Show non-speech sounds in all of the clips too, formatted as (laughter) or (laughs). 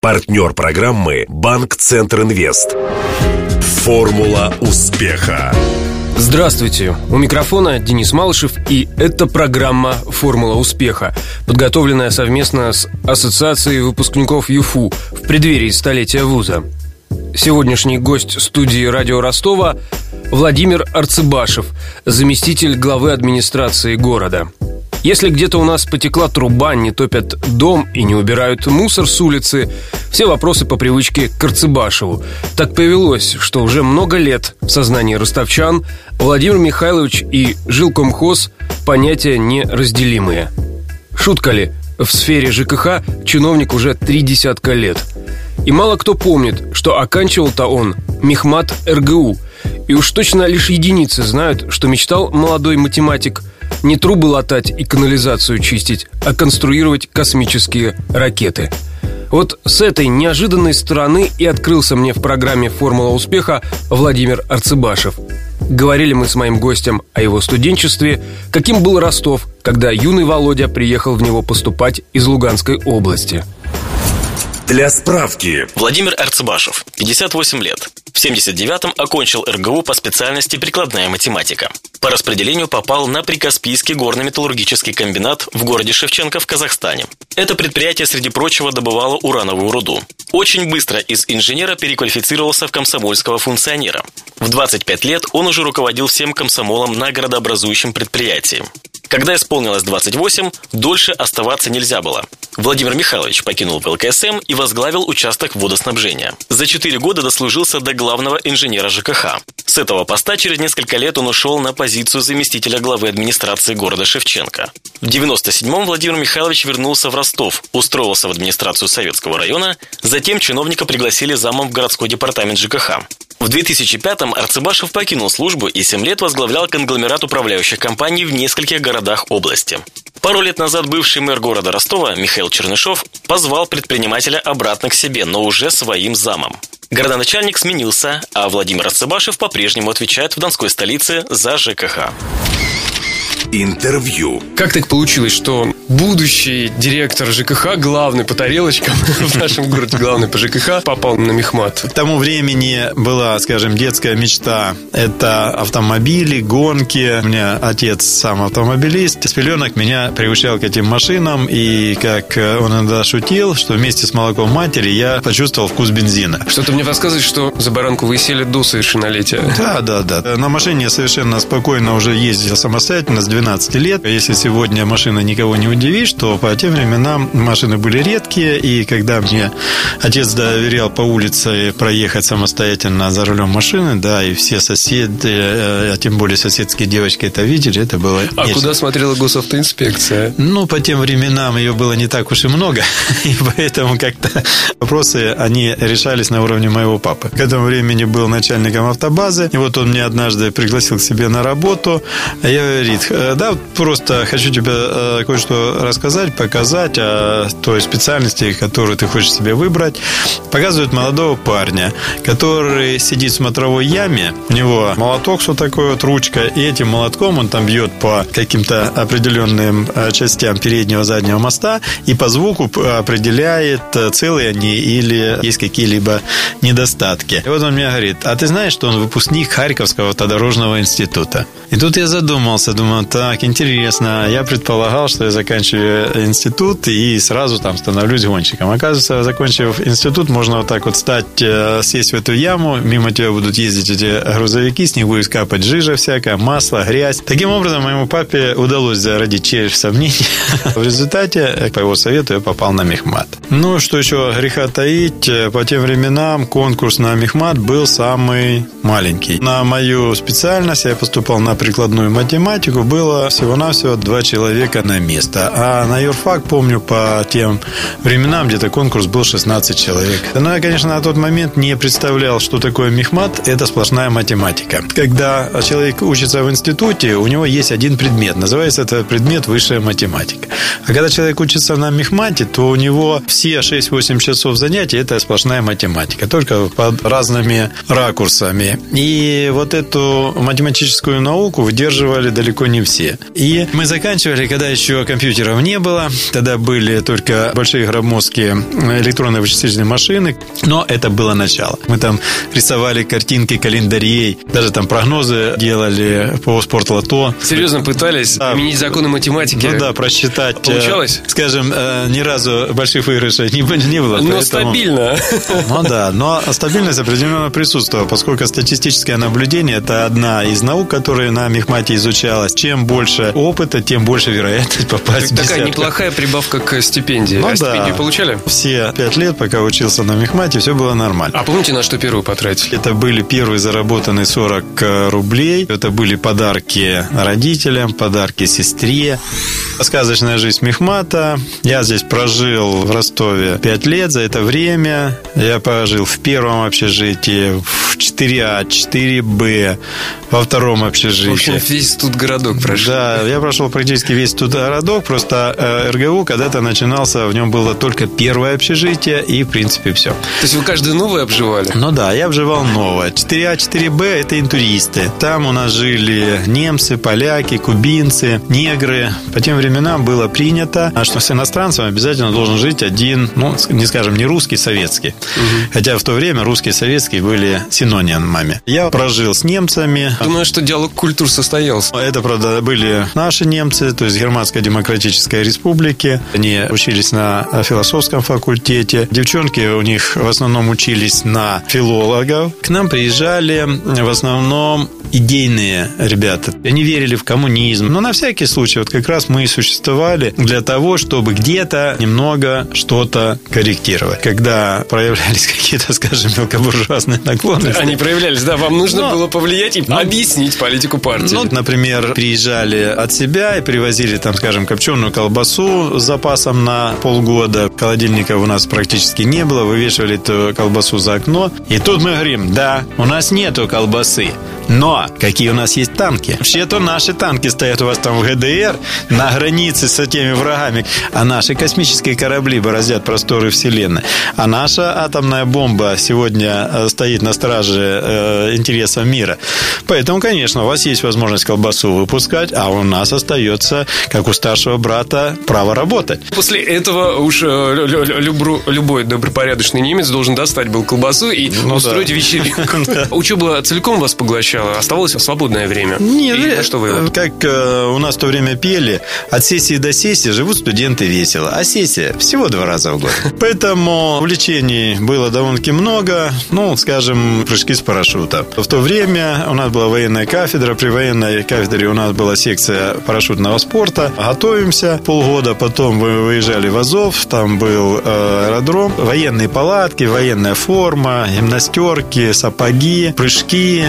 Партнер программы «Банк Центр Инвест». Формула успеха. Здравствуйте, у микрофона Денис Малышев, и это программа «Формула успеха», подготовленная совместно с Ассоциацией выпускников ЮФУ в преддверии столетия вуза. Сегодняшний гость студии «Радио Ростова» Владимир Арцебашев, заместитель главы администрации города. Если где-то у нас потекла труба, не топят дом и не убирают мусор с улицы, все вопросы по привычке к Арцебашеву. Так повелось, что уже много лет в сознании ростовчан Владимир Михайлович и жилкомхоз – понятия неразделимые. Шутка ли, в сфере ЖКХ чиновник уже три десятка лет. И мало кто помнит, что оканчивал-то он Мехмат РГУ. И уж точно лишь единицы знают, что мечтал молодой математик – не трубы латать и канализацию чистить, а конструировать космические ракеты. Вот с этой неожиданной стороны и открылся мне в программе «Формула успеха» Владимир Арцебашев. Говорили мы с моим гостем о его студенчестве, каким был Ростов, когда юный Володя приехал в него поступать из Луганской области – для справки. Владимир Арцебашев, 58 лет. В 79-м окончил РГУ по специальности прикладная математика. По распределению попал на Прикаспийский горно-металлургический комбинат в городе Шевченко в Казахстане. Это предприятие, среди прочего, добывало урановую руду. Очень быстро из инженера переквалифицировался в комсомольского функционера. В 25 лет он уже руководил всем комсомолом на городообразующем предприятии. Когда исполнилось 28, дольше оставаться нельзя было. Владимир Михайлович покинул ПЛКСМ и возглавил участок водоснабжения. За 4 года дослужился до главного инженера ЖКХ. С этого поста через несколько лет он ушел на позицию заместителя главы администрации города Шевченко. В 97-м Владимир Михайлович вернулся в Ростов, устроился в администрацию Советского района, затем чиновника пригласили замом в городской департамент ЖКХ. В 2005-м Арцебашев покинул службу и 7 лет возглавлял конгломерат управляющих компаний в нескольких городах области. Пару лет назад бывший мэр города Ростова Михаил Чернышов позвал предпринимателя обратно к себе, но уже своим замом. Городоначальник сменился, а Владимир Арцебашев по-прежнему отвечает в Донской столице за ЖКХ. Интервью. Как так получилось, что будущий директор ЖКХ, главный по тарелочкам (laughs) в нашем городе, главный по ЖКХ, попал на мехмат? К тому времени была, скажем, детская мечта. Это автомобили, гонки. У меня отец сам автомобилист. С пеленок меня приучал к этим машинам. И как он иногда шутил, что вместе с молоком матери я почувствовал вкус бензина. Что-то мне подсказывает, что за баранку вы сели до совершеннолетия. Да, да, да. На машине совершенно спокойно уже ездил самостоятельно 12 лет. Если сегодня машина никого не удивишь, то по тем временам машины были редкие, и когда мне отец доверял по улице проехать самостоятельно за рулем машины, да, и все соседи, э, а тем более соседские девочки это видели, это было А нечто. куда смотрела госавтоинспекция? Ну, по тем временам ее было не так уж и много, (laughs) и поэтому как-то вопросы, они решались на уровне моего папы. К этому времени был начальником автобазы, и вот он меня однажды пригласил к себе на работу, а я говорит, «Э, да, просто хочу тебе э, кое-что рассказать, показать о той специальности, которую ты хочешь себе выбрать. Показывают молодого парня, который сидит в смотровой яме, у него молоток, что такое вот ручка, и этим молотком он там бьет по каким-то определенным э, частям переднего заднего моста и по звуку определяет, э, целые они или есть какие-либо недостатки. И вот он мне говорит, а ты знаешь, что он выпускник Харьковского автодорожного института? И тут я задумался, думаю, так, интересно. Я предполагал, что я заканчиваю институт и сразу там становлюсь гонщиком. Оказывается, закончив институт, можно вот так вот стать, э, сесть в эту яму, мимо тебя будут ездить эти грузовики, с них будет капать жижа всякая, масло, грязь. Таким образом, моему папе удалось зародить червь сомнений. (laughs) В результате, по его совету, я попал на мехмат. Ну, что еще греха таить, по тем временам конкурс на мехмат был самый маленький. На мою специальность я поступал на прикладную математику, было всего-навсего два человека на место. А на юрфак, помню, по тем временам где-то конкурс был 16 человек. Но я, конечно, на тот момент не представлял, что такое мехмат. Это сплошная математика. Когда человек учится в институте, у него есть один предмет. Называется это предмет высшая математика. А когда человек учится на мехмате, то у него все 6-8 часов занятий – это сплошная математика. Только под разными ракурсами. И вот эту математическую науку выдерживали далеко не все. И мы заканчивали, когда еще компьютеров не было. Тогда были только большие громоздкие электронные вычислительные машины. Но это было начало. Мы там рисовали картинки календарей, даже там прогнозы делали по спортлото. Серьезно пытались да. применить законы математики? Ну да, просчитать. Э, Получалось? Скажем, э, ни разу больших выигрышей не, (laughs) не было. Но поэтому... стабильно. Ну да, но стабильность определенно присутствовала, поскольку статистическое наблюдение – это одна из наук, которая на Мехмате изучалась. Чем больше опыта, тем больше вероятность (laughs) попасть так, в Такая неплохая прибавка к стипендии. Ну, а да. стипендию получали? Все пять лет, пока учился на Мехмате, все было нормально. А помните, на что первую потратили? Это были первые заработанные 40 э, рублей. Это были подарки родителям, подарки сестре. Сказочная жизнь Мехмата. Я здесь прожил в Ростове 5 лет. За это время я пожил в первом общежитии, в 4А, 4Б, во втором общежитии. В общем, весь тут городок прошел. Да, я прошел практически весь тут городок. Просто э, РГУ когда-то начинался, в нем было только первое общежитие и, в принципе, все. То есть вы каждый новый обживали? Ну да, я обживал новое. 4А, 4Б – это интуристы. Там у нас жили немцы, поляки, кубинцы, негры. По тем временам было принято, что с иностранцем обязательно должен жить один, ну, не скажем, не русский, советский. Угу. Хотя в то время русские и советские были синонимами. Я прожил с немцами. Думаю, что диалог культур состоялся. Это, правда, были наши немцы, то есть Германской Демократической Республики. Они учились на философском факультете. Девчонки у них в основном учились на филологов. К нам приезжали в основном идейные ребята. Они верили в коммунизм. Но на всякий случай, вот как раз мы и существовали для того, чтобы где-то немного что-то корректировать. Когда проявлялись (laughs) какие-то, скажем, мелкобуржуазные наклонности. Они проявлялись, да, вам нужно Но, было повлиять и ну, объяснить политику партии. Ну, например, приезжали от себя и привозили там, скажем, копченую колбасу с запасом на полгода. Холодильника у нас практически не было. Вывешивали эту колбасу за окно. И тут мы говорим, да, у нас нету колбасы. Но какие у нас есть танки? Вообще-то наши танки стоят у вас там в ГДР на границе с этими врагами. А наши космические корабли бороздят просторы Вселенной. А наша атомная бомба сегодня э, стоит на страже э, интересов мира. Поэтому, конечно, у вас есть возможность колбасу выпускать, а у нас остается, как у старшего брата, право работать. После этого уж э, любру, любой добропорядочный немец должен достать был колбасу и ну, устроить да. вечеринку. (laughs) Учеба целиком вас поглощала? Сначала? Оставалось свободное время? Нет, на что вы? Как э, у нас в то время пели, от сессии до сессии живут студенты весело, а сессия всего два раза в год. (laughs) Поэтому увлечений было довольно-таки много, ну, скажем, прыжки с парашюта. В то время у нас была военная кафедра, при военной кафедре у нас была секция парашютного спорта. Готовимся полгода, потом вы выезжали в Азов, там был э, аэродром, военные палатки, военная форма, гимнастерки, сапоги, прыжки.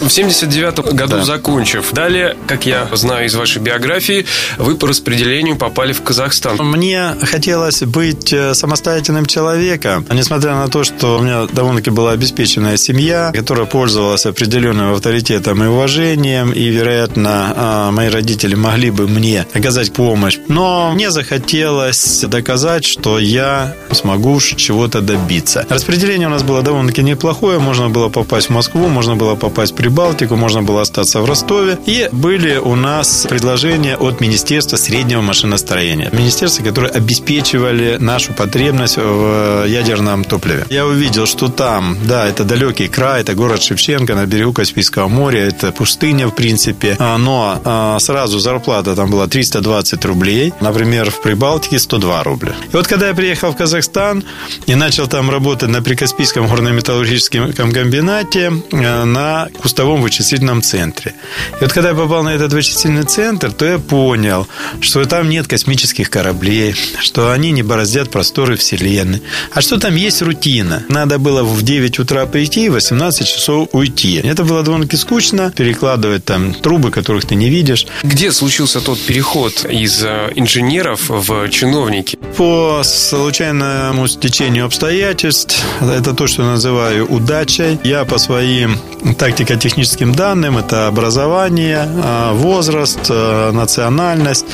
В 79 году да. закончив. Далее, как я знаю из вашей биографии, вы по распределению попали в Казахстан. Мне хотелось быть э, самостоятельным человеком. Несмотря на то, что у меня довольно-таки была обеспеченная семья, которая пользовалась определенным авторитетом и уважением, и, вероятно, а, мои родители могли бы мне оказать помощь. Но мне захотелось доказать, что я смогу чего-то добиться. Распределение у нас было довольно-таки неплохое. Можно было попасть в Москву, можно было попасть при Прибалтику, можно было остаться в Ростове. И были у нас предложения от Министерства среднего машиностроения. Министерства, которые обеспечивали нашу потребность в ядерном топливе. Я увидел, что там, да, это далекий край, это город Шевченко на берегу Каспийского моря, это пустыня, в принципе. А, но а, сразу зарплата там была 320 рублей. Например, в Прибалтике 102 рубля. И вот когда я приехал в Казахстан и начал там работать на Прикаспийском горно-металлургическом комбинате э, на кустарном кустовом вычислительном центре. И вот когда я попал на этот вычислительный центр, то я понял, что там нет космических кораблей, что они не бороздят просторы Вселенной, а что там есть рутина. Надо было в 9 утра прийти и в 18 часов уйти. Это было довольно-таки скучно, перекладывать там трубы, которых ты не видишь. Где случился тот переход из э, инженеров в чиновники? По случайному стечению обстоятельств, это то, что называю удачей, я по своим тактико техническим данным. Это образование, э, возраст, э, национальность.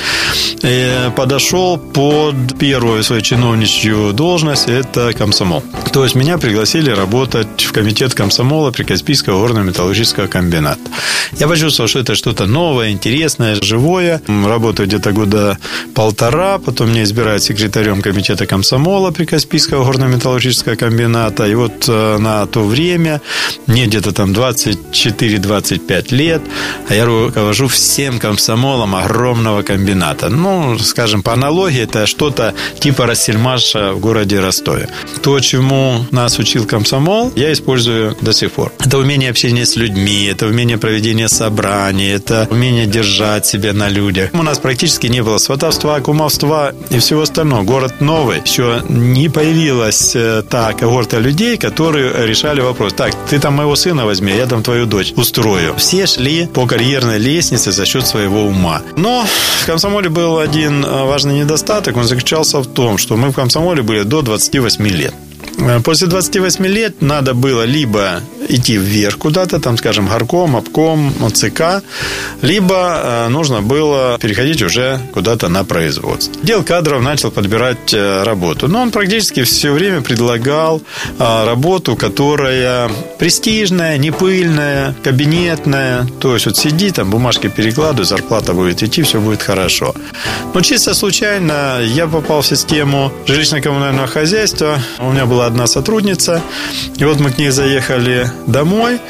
Подошел под первую свою чиновничью должность. Это комсомол. То есть меня пригласили работать в комитет комсомола Прикаспийского горно-металлургического комбината. Я почувствовал, что это что-то новое, интересное, живое. Работаю где-то года полтора. Потом меня избирают секретарем комитета комсомола Прикаспийского горно-металлургического комбината. И вот на то время, мне где-то там 24-25 лет, а я руковожу всем комсомолом огромного комбината. Ну, скажем, по аналогии, это что-то типа Рассельмаша в городе Ростове. То, чему нас учил комсомол, я использую до сих пор. Это умение общения с людьми, это умение проведения собраний, это умение держать себя на людях. У нас практически не было сватовства, кумовства и всего остального. Город новый, еще не появилась э, та когорта людей, которые решали вопрос. Так, ты там моего сына возьми, я там твою дочь устрою. Все шли по карьерной лестнице за счет своего ума. Но в комсомоле был один э, важный недостаток. Он заключался в том, что мы в комсомоле были до 28 лет. Э, после 28 лет надо было либо идти вверх куда-то, там, скажем, горком, обком, ЦК, либо э, нужно было переходить уже куда-то на производство. Дел кадров начал подбирать э, работу. Но он практически все время предлагал работу, которая престижная, не пыльная, кабинетная. То есть вот сиди, там бумажки перекладывай, зарплата будет идти, все будет хорошо. Но чисто случайно я попал в систему жилищно-коммунального хозяйства. У меня была одна сотрудница. И вот мы к ней заехали домой.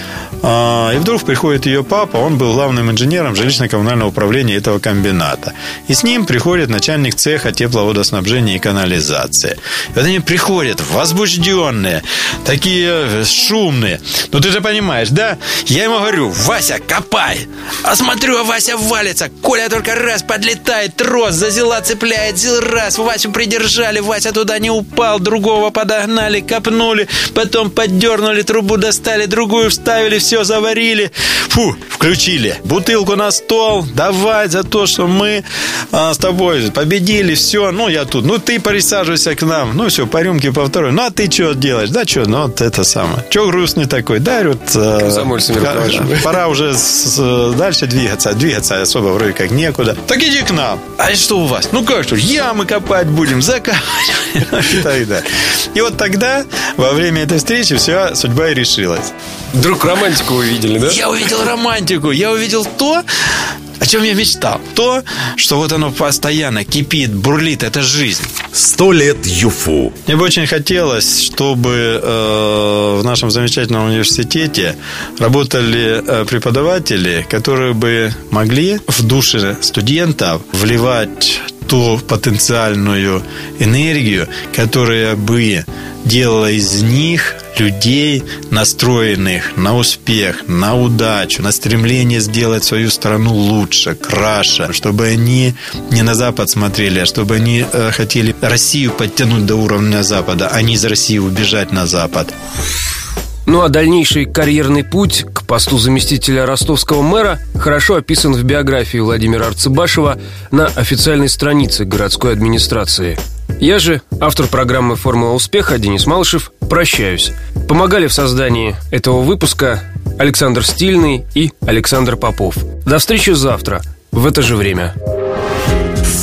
А, и вдруг приходит ее папа, он был главным инженером жилищно-коммунального управления этого комбината. И с ним приходит начальник цеха тепловодоснабжения и канализации. И вот они приходят возбужденные, такие шумные. Ну, ты же понимаешь, да? Я ему говорю, Вася, копай! А смотрю, а Вася валится. Коля только раз подлетает, трос за зела цепляет, зил раз. Васю придержали, Вася туда не упал, другого подогнали, копнули, потом поддернули, трубу достали, другую вставили, все заварили. Фу, включили. Бутылку на стол. Давай за то, что мы а, с тобой победили. Все, ну я тут. Ну ты присаживайся к нам. Ну все, по рюмке по второй. Ну а ты что делаешь? Да что, ну вот это самое. Че грустный такой? Да, вот... А, пора уже с, дальше двигаться. Двигаться особо вроде как некуда. Так иди к нам. А что у вас? Ну как что, ямы копать будем, закапать. (laughs) И вот тогда, во время этой встречи, вся судьба и решилась. Вдруг романтику увидели, да? Я увидел романтику. Я увидел то, о чем я мечтал. То, что вот оно постоянно кипит, бурлит, это жизнь. Сто лет ЮФУ. Мне бы очень хотелось, чтобы э, в нашем замечательном университете работали э, преподаватели, которые бы могли в души студентов вливать ту потенциальную энергию, которая бы делала из них людей, настроенных на успех, на удачу, на стремление сделать свою страну лучше, краше, чтобы они не на Запад смотрели, а чтобы они э, хотели Россию подтянуть до уровня Запада, а не из России убежать на Запад. Ну а дальнейший карьерный путь к посту заместителя ростовского мэра хорошо описан в биографии Владимира Арцебашева на официальной странице городской администрации. Я же, автор программы «Формула успеха» Денис Малышев, прощаюсь. Помогали в создании этого выпуска Александр Стильный и Александр Попов. До встречи завтра в это же время.